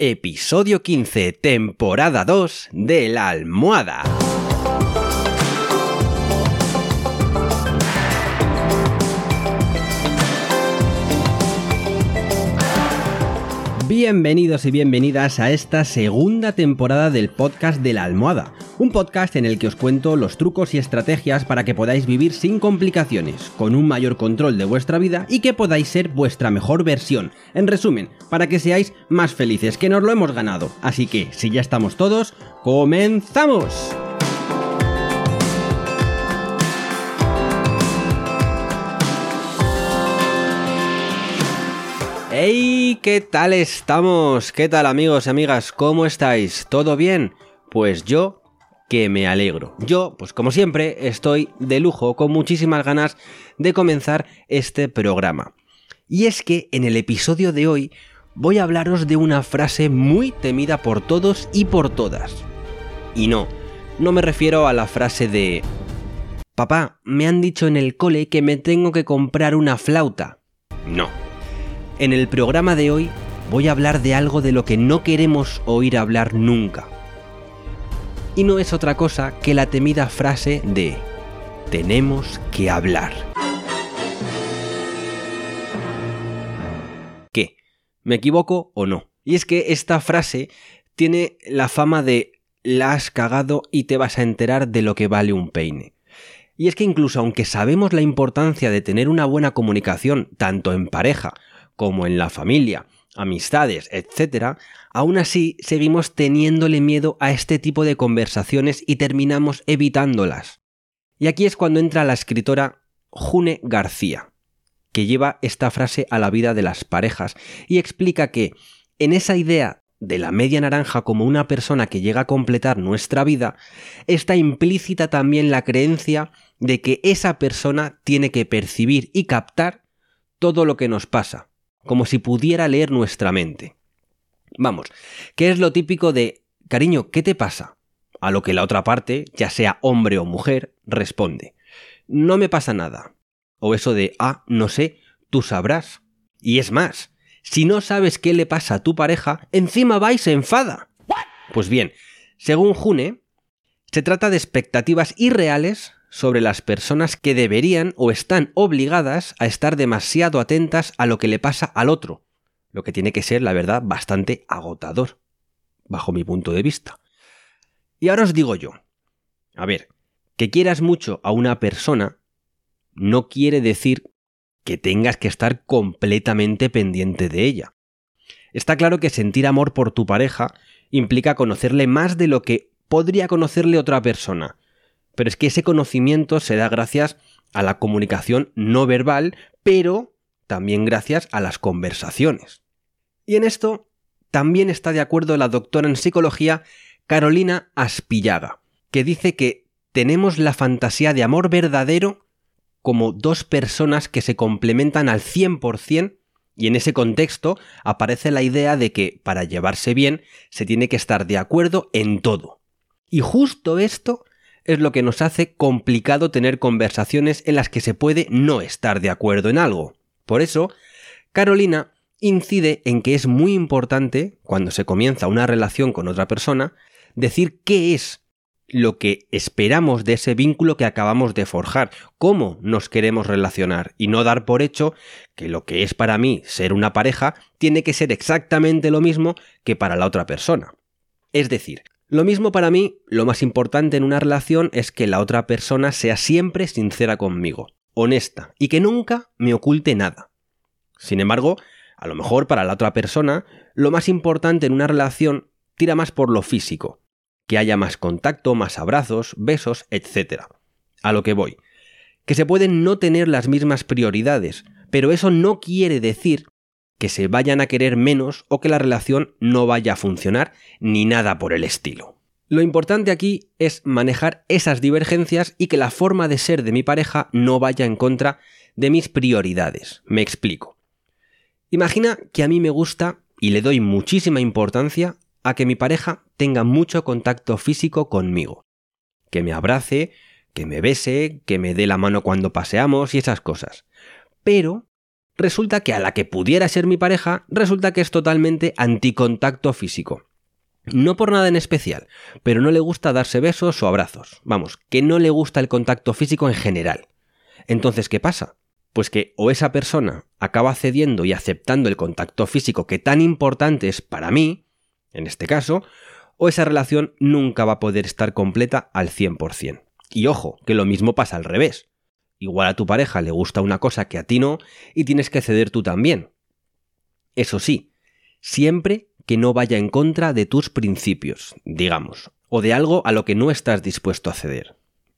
episodio 15, temporada 2 de la almohada. Bienvenidos y bienvenidas a esta segunda temporada del podcast de la almohada, un podcast en el que os cuento los trucos y estrategias para que podáis vivir sin complicaciones, con un mayor control de vuestra vida y que podáis ser vuestra mejor versión. En resumen, para que seáis más felices, que nos lo hemos ganado. Así que, si ya estamos todos, ¡comenzamos! ¡Hey! ¿Qué tal estamos? ¿Qué tal amigos y amigas? ¿Cómo estáis? ¿Todo bien? Pues yo que me alegro. Yo, pues como siempre, estoy de lujo, con muchísimas ganas de comenzar este programa. Y es que en el episodio de hoy voy a hablaros de una frase muy temida por todos y por todas. Y no, no me refiero a la frase de... Papá, me han dicho en el cole que me tengo que comprar una flauta. No en el programa de hoy voy a hablar de algo de lo que no queremos oír hablar nunca. Y no es otra cosa que la temida frase de tenemos que hablar. ¿Qué? ¿Me equivoco o no? Y es que esta frase tiene la fama de la has cagado y te vas a enterar de lo que vale un peine. Y es que incluso aunque sabemos la importancia de tener una buena comunicación, tanto en pareja como en la familia, amistades, etc., aún así seguimos teniéndole miedo a este tipo de conversaciones y terminamos evitándolas. Y aquí es cuando entra la escritora June García, que lleva esta frase a la vida de las parejas y explica que en esa idea de la media naranja como una persona que llega a completar nuestra vida, está implícita también la creencia de que esa persona tiene que percibir y captar todo lo que nos pasa, como si pudiera leer nuestra mente. Vamos, ¿qué es lo típico de, cariño, ¿qué te pasa? A lo que la otra parte, ya sea hombre o mujer, responde, no me pasa nada. O eso de, ah, no sé, tú sabrás. Y es más, si no sabes qué le pasa a tu pareja, encima va y se enfada. Pues bien, según June, se trata de expectativas irreales sobre las personas que deberían o están obligadas a estar demasiado atentas a lo que le pasa al otro, lo que tiene que ser, la verdad, bastante agotador, bajo mi punto de vista. Y ahora os digo yo, a ver, que quieras mucho a una persona no quiere decir que tengas que estar completamente pendiente de ella. Está claro que sentir amor por tu pareja implica conocerle más de lo que podría conocerle otra persona, pero es que ese conocimiento se da gracias a la comunicación no verbal, pero también gracias a las conversaciones. Y en esto también está de acuerdo la doctora en psicología Carolina Aspillaga, que dice que tenemos la fantasía de amor verdadero como dos personas que se complementan al 100% y en ese contexto aparece la idea de que para llevarse bien se tiene que estar de acuerdo en todo. Y justo esto es lo que nos hace complicado tener conversaciones en las que se puede no estar de acuerdo en algo. Por eso, Carolina incide en que es muy importante, cuando se comienza una relación con otra persona, decir qué es lo que esperamos de ese vínculo que acabamos de forjar, cómo nos queremos relacionar y no dar por hecho que lo que es para mí ser una pareja tiene que ser exactamente lo mismo que para la otra persona. Es decir, lo mismo para mí, lo más importante en una relación es que la otra persona sea siempre sincera conmigo, honesta y que nunca me oculte nada. Sin embargo, a lo mejor para la otra persona, lo más importante en una relación tira más por lo físico, que haya más contacto, más abrazos, besos, etc. A lo que voy, que se pueden no tener las mismas prioridades, pero eso no quiere decir que se vayan a querer menos o que la relación no vaya a funcionar ni nada por el estilo. Lo importante aquí es manejar esas divergencias y que la forma de ser de mi pareja no vaya en contra de mis prioridades. Me explico. Imagina que a mí me gusta y le doy muchísima importancia a que mi pareja tenga mucho contacto físico conmigo. Que me abrace, que me bese, que me dé la mano cuando paseamos y esas cosas. Pero resulta que a la que pudiera ser mi pareja, resulta que es totalmente anticontacto físico. No por nada en especial, pero no le gusta darse besos o abrazos. Vamos, que no le gusta el contacto físico en general. Entonces, ¿qué pasa? Pues que o esa persona acaba cediendo y aceptando el contacto físico que tan importante es para mí, en este caso, o esa relación nunca va a poder estar completa al 100%. Y ojo, que lo mismo pasa al revés. Igual a tu pareja le gusta una cosa que a ti no y tienes que ceder tú también. Eso sí, siempre que no vaya en contra de tus principios, digamos, o de algo a lo que no estás dispuesto a ceder.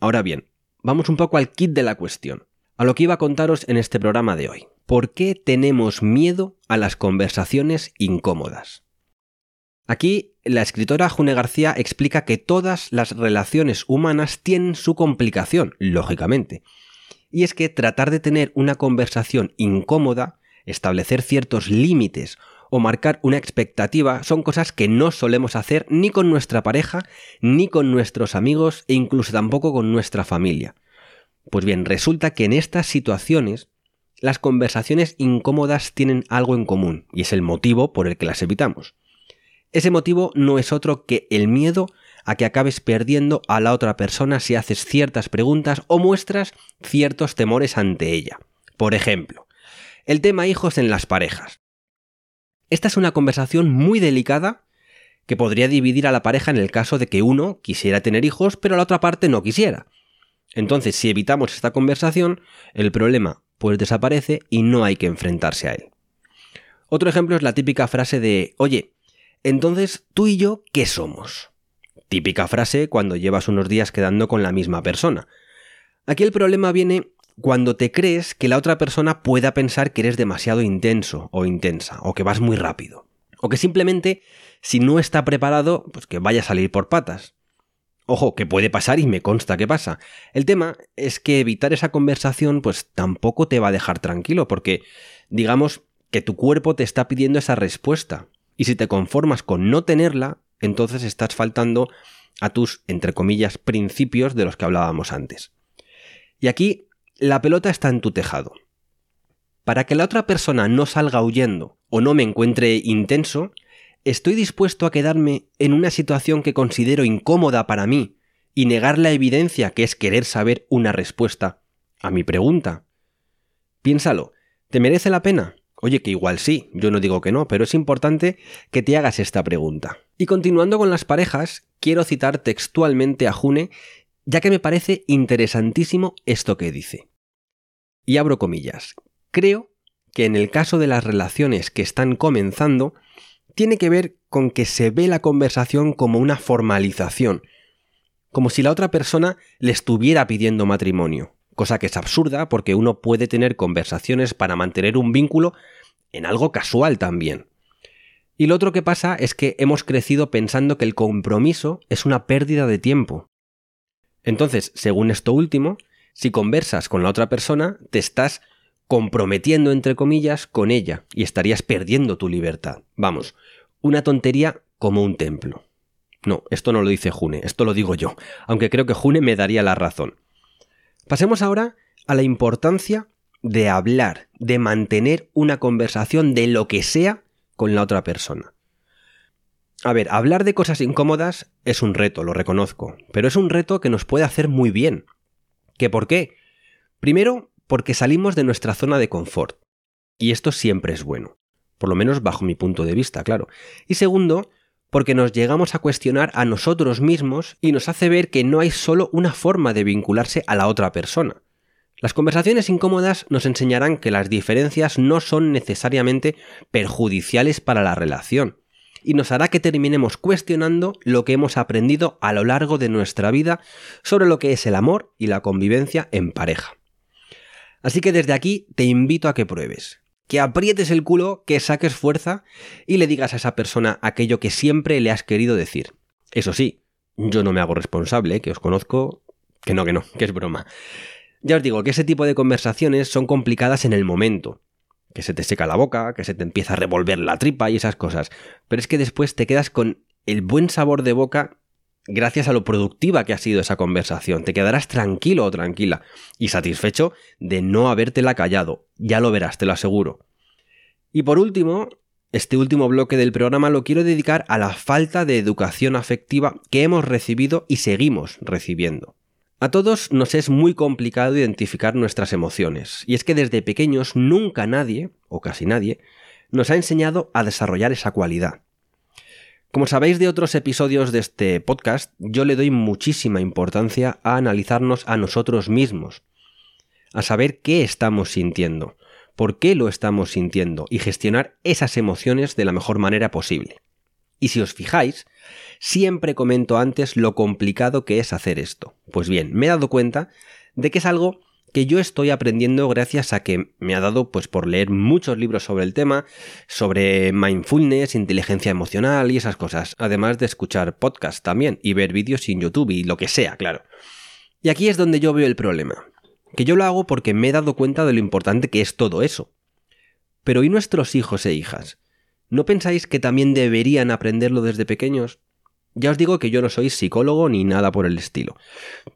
Ahora bien, vamos un poco al kit de la cuestión, a lo que iba a contaros en este programa de hoy. ¿Por qué tenemos miedo a las conversaciones incómodas? Aquí la escritora June García explica que todas las relaciones humanas tienen su complicación, lógicamente. Y es que tratar de tener una conversación incómoda, establecer ciertos límites o marcar una expectativa son cosas que no solemos hacer ni con nuestra pareja, ni con nuestros amigos e incluso tampoco con nuestra familia. Pues bien, resulta que en estas situaciones las conversaciones incómodas tienen algo en común, y es el motivo por el que las evitamos. Ese motivo no es otro que el miedo a que acabes perdiendo a la otra persona si haces ciertas preguntas o muestras ciertos temores ante ella. Por ejemplo, el tema hijos en las parejas. Esta es una conversación muy delicada que podría dividir a la pareja en el caso de que uno quisiera tener hijos pero la otra parte no quisiera. Entonces, si evitamos esta conversación, el problema pues desaparece y no hay que enfrentarse a él. Otro ejemplo es la típica frase de, oye, entonces tú y yo, ¿qué somos? Típica frase cuando llevas unos días quedando con la misma persona. Aquí el problema viene cuando te crees que la otra persona pueda pensar que eres demasiado intenso o intensa, o que vas muy rápido, o que simplemente, si no está preparado, pues que vaya a salir por patas. Ojo, que puede pasar y me consta que pasa. El tema es que evitar esa conversación pues tampoco te va a dejar tranquilo, porque digamos que tu cuerpo te está pidiendo esa respuesta, y si te conformas con no tenerla, entonces estás faltando a tus, entre comillas, principios de los que hablábamos antes. Y aquí la pelota está en tu tejado. Para que la otra persona no salga huyendo o no me encuentre intenso, estoy dispuesto a quedarme en una situación que considero incómoda para mí y negar la evidencia que es querer saber una respuesta a mi pregunta. Piénsalo, ¿te merece la pena? Oye, que igual sí, yo no digo que no, pero es importante que te hagas esta pregunta. Y continuando con las parejas, quiero citar textualmente a June, ya que me parece interesantísimo esto que dice. Y abro comillas. Creo que en el caso de las relaciones que están comenzando, tiene que ver con que se ve la conversación como una formalización, como si la otra persona le estuviera pidiendo matrimonio, cosa que es absurda porque uno puede tener conversaciones para mantener un vínculo en algo casual también. Y lo otro que pasa es que hemos crecido pensando que el compromiso es una pérdida de tiempo. Entonces, según esto último, si conversas con la otra persona, te estás comprometiendo, entre comillas, con ella y estarías perdiendo tu libertad. Vamos, una tontería como un templo. No, esto no lo dice June, esto lo digo yo, aunque creo que June me daría la razón. Pasemos ahora a la importancia de hablar, de mantener una conversación de lo que sea con la otra persona. A ver, hablar de cosas incómodas es un reto, lo reconozco, pero es un reto que nos puede hacer muy bien. ¿Qué por qué? Primero, porque salimos de nuestra zona de confort. Y esto siempre es bueno. Por lo menos bajo mi punto de vista, claro. Y segundo, porque nos llegamos a cuestionar a nosotros mismos y nos hace ver que no hay solo una forma de vincularse a la otra persona. Las conversaciones incómodas nos enseñarán que las diferencias no son necesariamente perjudiciales para la relación, y nos hará que terminemos cuestionando lo que hemos aprendido a lo largo de nuestra vida sobre lo que es el amor y la convivencia en pareja. Así que desde aquí te invito a que pruebes, que aprietes el culo, que saques fuerza y le digas a esa persona aquello que siempre le has querido decir. Eso sí, yo no me hago responsable, que os conozco, que no, que no, que es broma. Ya os digo que ese tipo de conversaciones son complicadas en el momento, que se te seca la boca, que se te empieza a revolver la tripa y esas cosas. Pero es que después te quedas con el buen sabor de boca gracias a lo productiva que ha sido esa conversación. Te quedarás tranquilo o tranquila y satisfecho de no habértela callado. Ya lo verás, te lo aseguro. Y por último, este último bloque del programa lo quiero dedicar a la falta de educación afectiva que hemos recibido y seguimos recibiendo. A todos nos es muy complicado identificar nuestras emociones, y es que desde pequeños nunca nadie, o casi nadie, nos ha enseñado a desarrollar esa cualidad. Como sabéis de otros episodios de este podcast, yo le doy muchísima importancia a analizarnos a nosotros mismos, a saber qué estamos sintiendo, por qué lo estamos sintiendo y gestionar esas emociones de la mejor manera posible. Y si os fijáis, siempre comento antes lo complicado que es hacer esto. Pues bien, me he dado cuenta de que es algo que yo estoy aprendiendo gracias a que me ha dado pues por leer muchos libros sobre el tema, sobre mindfulness, inteligencia emocional y esas cosas, además de escuchar podcasts también y ver vídeos en YouTube y lo que sea, claro. Y aquí es donde yo veo el problema, que yo lo hago porque me he dado cuenta de lo importante que es todo eso. Pero ¿y nuestros hijos e hijas? ¿No pensáis que también deberían aprenderlo desde pequeños? Ya os digo que yo no soy psicólogo ni nada por el estilo,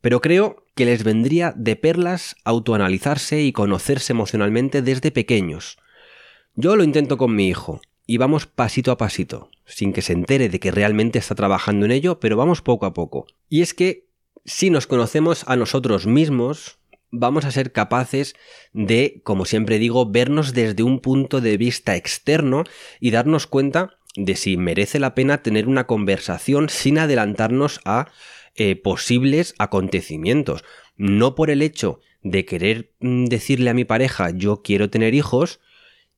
pero creo que les vendría de perlas autoanalizarse y conocerse emocionalmente desde pequeños. Yo lo intento con mi hijo, y vamos pasito a pasito, sin que se entere de que realmente está trabajando en ello, pero vamos poco a poco. Y es que si nos conocemos a nosotros mismos, vamos a ser capaces de, como siempre digo, vernos desde un punto de vista externo y darnos cuenta de si merece la pena tener una conversación sin adelantarnos a eh, posibles acontecimientos. No por el hecho de querer mm, decirle a mi pareja yo quiero tener hijos,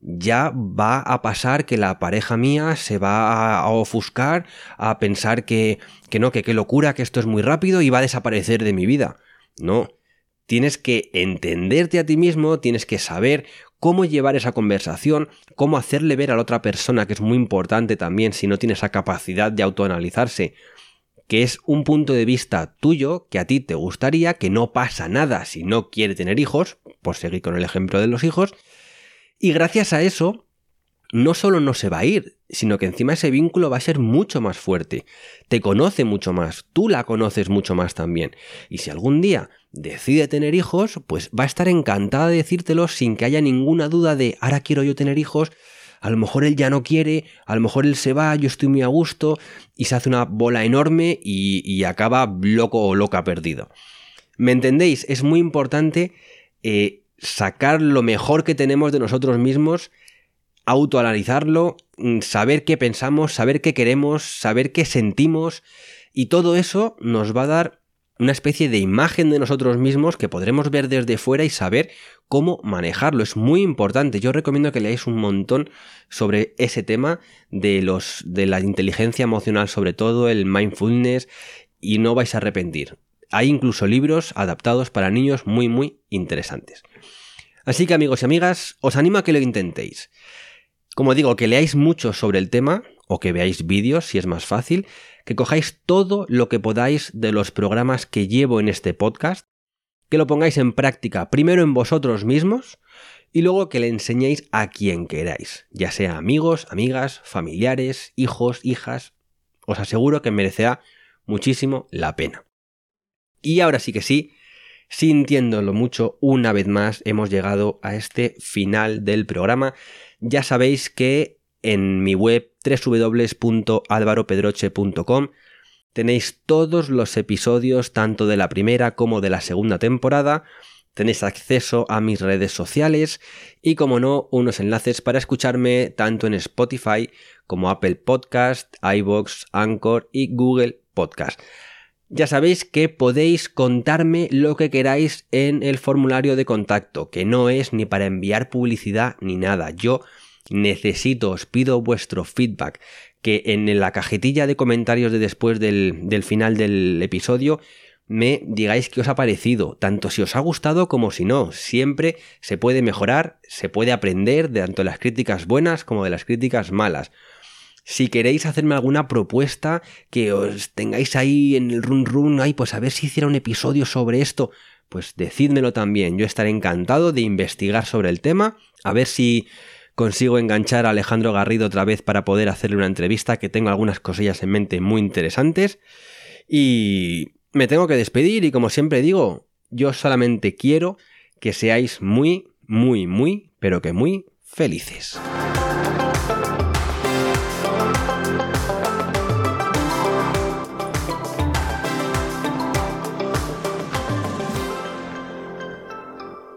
ya va a pasar que la pareja mía se va a ofuscar, a pensar que, que no, que qué locura, que esto es muy rápido y va a desaparecer de mi vida. No, tienes que entenderte a ti mismo, tienes que saber cómo llevar esa conversación, cómo hacerle ver a la otra persona, que es muy importante también si no tiene esa capacidad de autoanalizarse, que es un punto de vista tuyo que a ti te gustaría, que no pasa nada si no quiere tener hijos, por seguir con el ejemplo de los hijos, y gracias a eso, no solo no se va a ir, sino que encima ese vínculo va a ser mucho más fuerte, te conoce mucho más, tú la conoces mucho más también, y si algún día decide tener hijos, pues va a estar encantada de decírtelo sin que haya ninguna duda de ahora quiero yo tener hijos, a lo mejor él ya no quiere, a lo mejor él se va, yo estoy muy a gusto y se hace una bola enorme y, acaba loco o loca perdido. ¿Me entendéis? Es muy importante eh, sacar lo mejor que tenemos de nosotros mismos, autoanalizarlo, mm, saber qué pensamos, saber qué queremos, saber qué sentimos y todo eso nos va a dar una especie de imagen de nosotros mismos que podremos ver desde fuera y saber cómo manejarlo. Es muy importante. Yo recomiendo que leáis un montón sobre ese tema de los de la inteligencia emocional, sobre todo el mindfulness, y no vais a arrepentir. Hay incluso libros adaptados para niños muy muy interesantes. Así que amigos y amigas, os animo a que lo intentéis. Como digo, que leáis mucho sobre el tema o que veáis vídeos si es más fácil que cojáis todo lo que podáis de los programas que llevo en este podcast, que lo pongáis en práctica primero en vosotros mismos y luego que le enseñéis a quien queráis, ya sea amigos, amigas, familiares, hijos, hijas. Os aseguro que merecerá muchísimo la pena. Y ahora sí que sí, sintiéndolo mucho, una vez más hemos llegado a este final del programa. Ya sabéis que en mi web www.alvaropedroche.com tenéis todos los episodios tanto de la primera como de la segunda temporada, tenéis acceso a mis redes sociales y como no unos enlaces para escucharme tanto en Spotify como Apple Podcast, iBox, Anchor y Google Podcast. Ya sabéis que podéis contarme lo que queráis en el formulario de contacto, que no es ni para enviar publicidad ni nada. Yo necesito, os pido vuestro feedback, que en la cajetilla de comentarios de después del, final del episodio me digáis qué os ha parecido, tanto si os ha gustado como si no. Siempre se puede mejorar, se puede aprender de tanto las críticas buenas como de las críticas malas. Si queréis hacerme alguna propuesta que os tengáis ahí en el run run, ay, pues a ver si hiciera un episodio sobre esto, pues decídmelo también. Yo estaré encantado de investigar sobre el tema, a ver si consigo enganchar a Alejandro Garrido otra vez para poder hacerle una entrevista, que tengo algunas cosillas en mente muy interesantes. Y me tengo que despedir y como siempre digo, yo solamente quiero que seáis muy, muy, muy, pero que muy felices.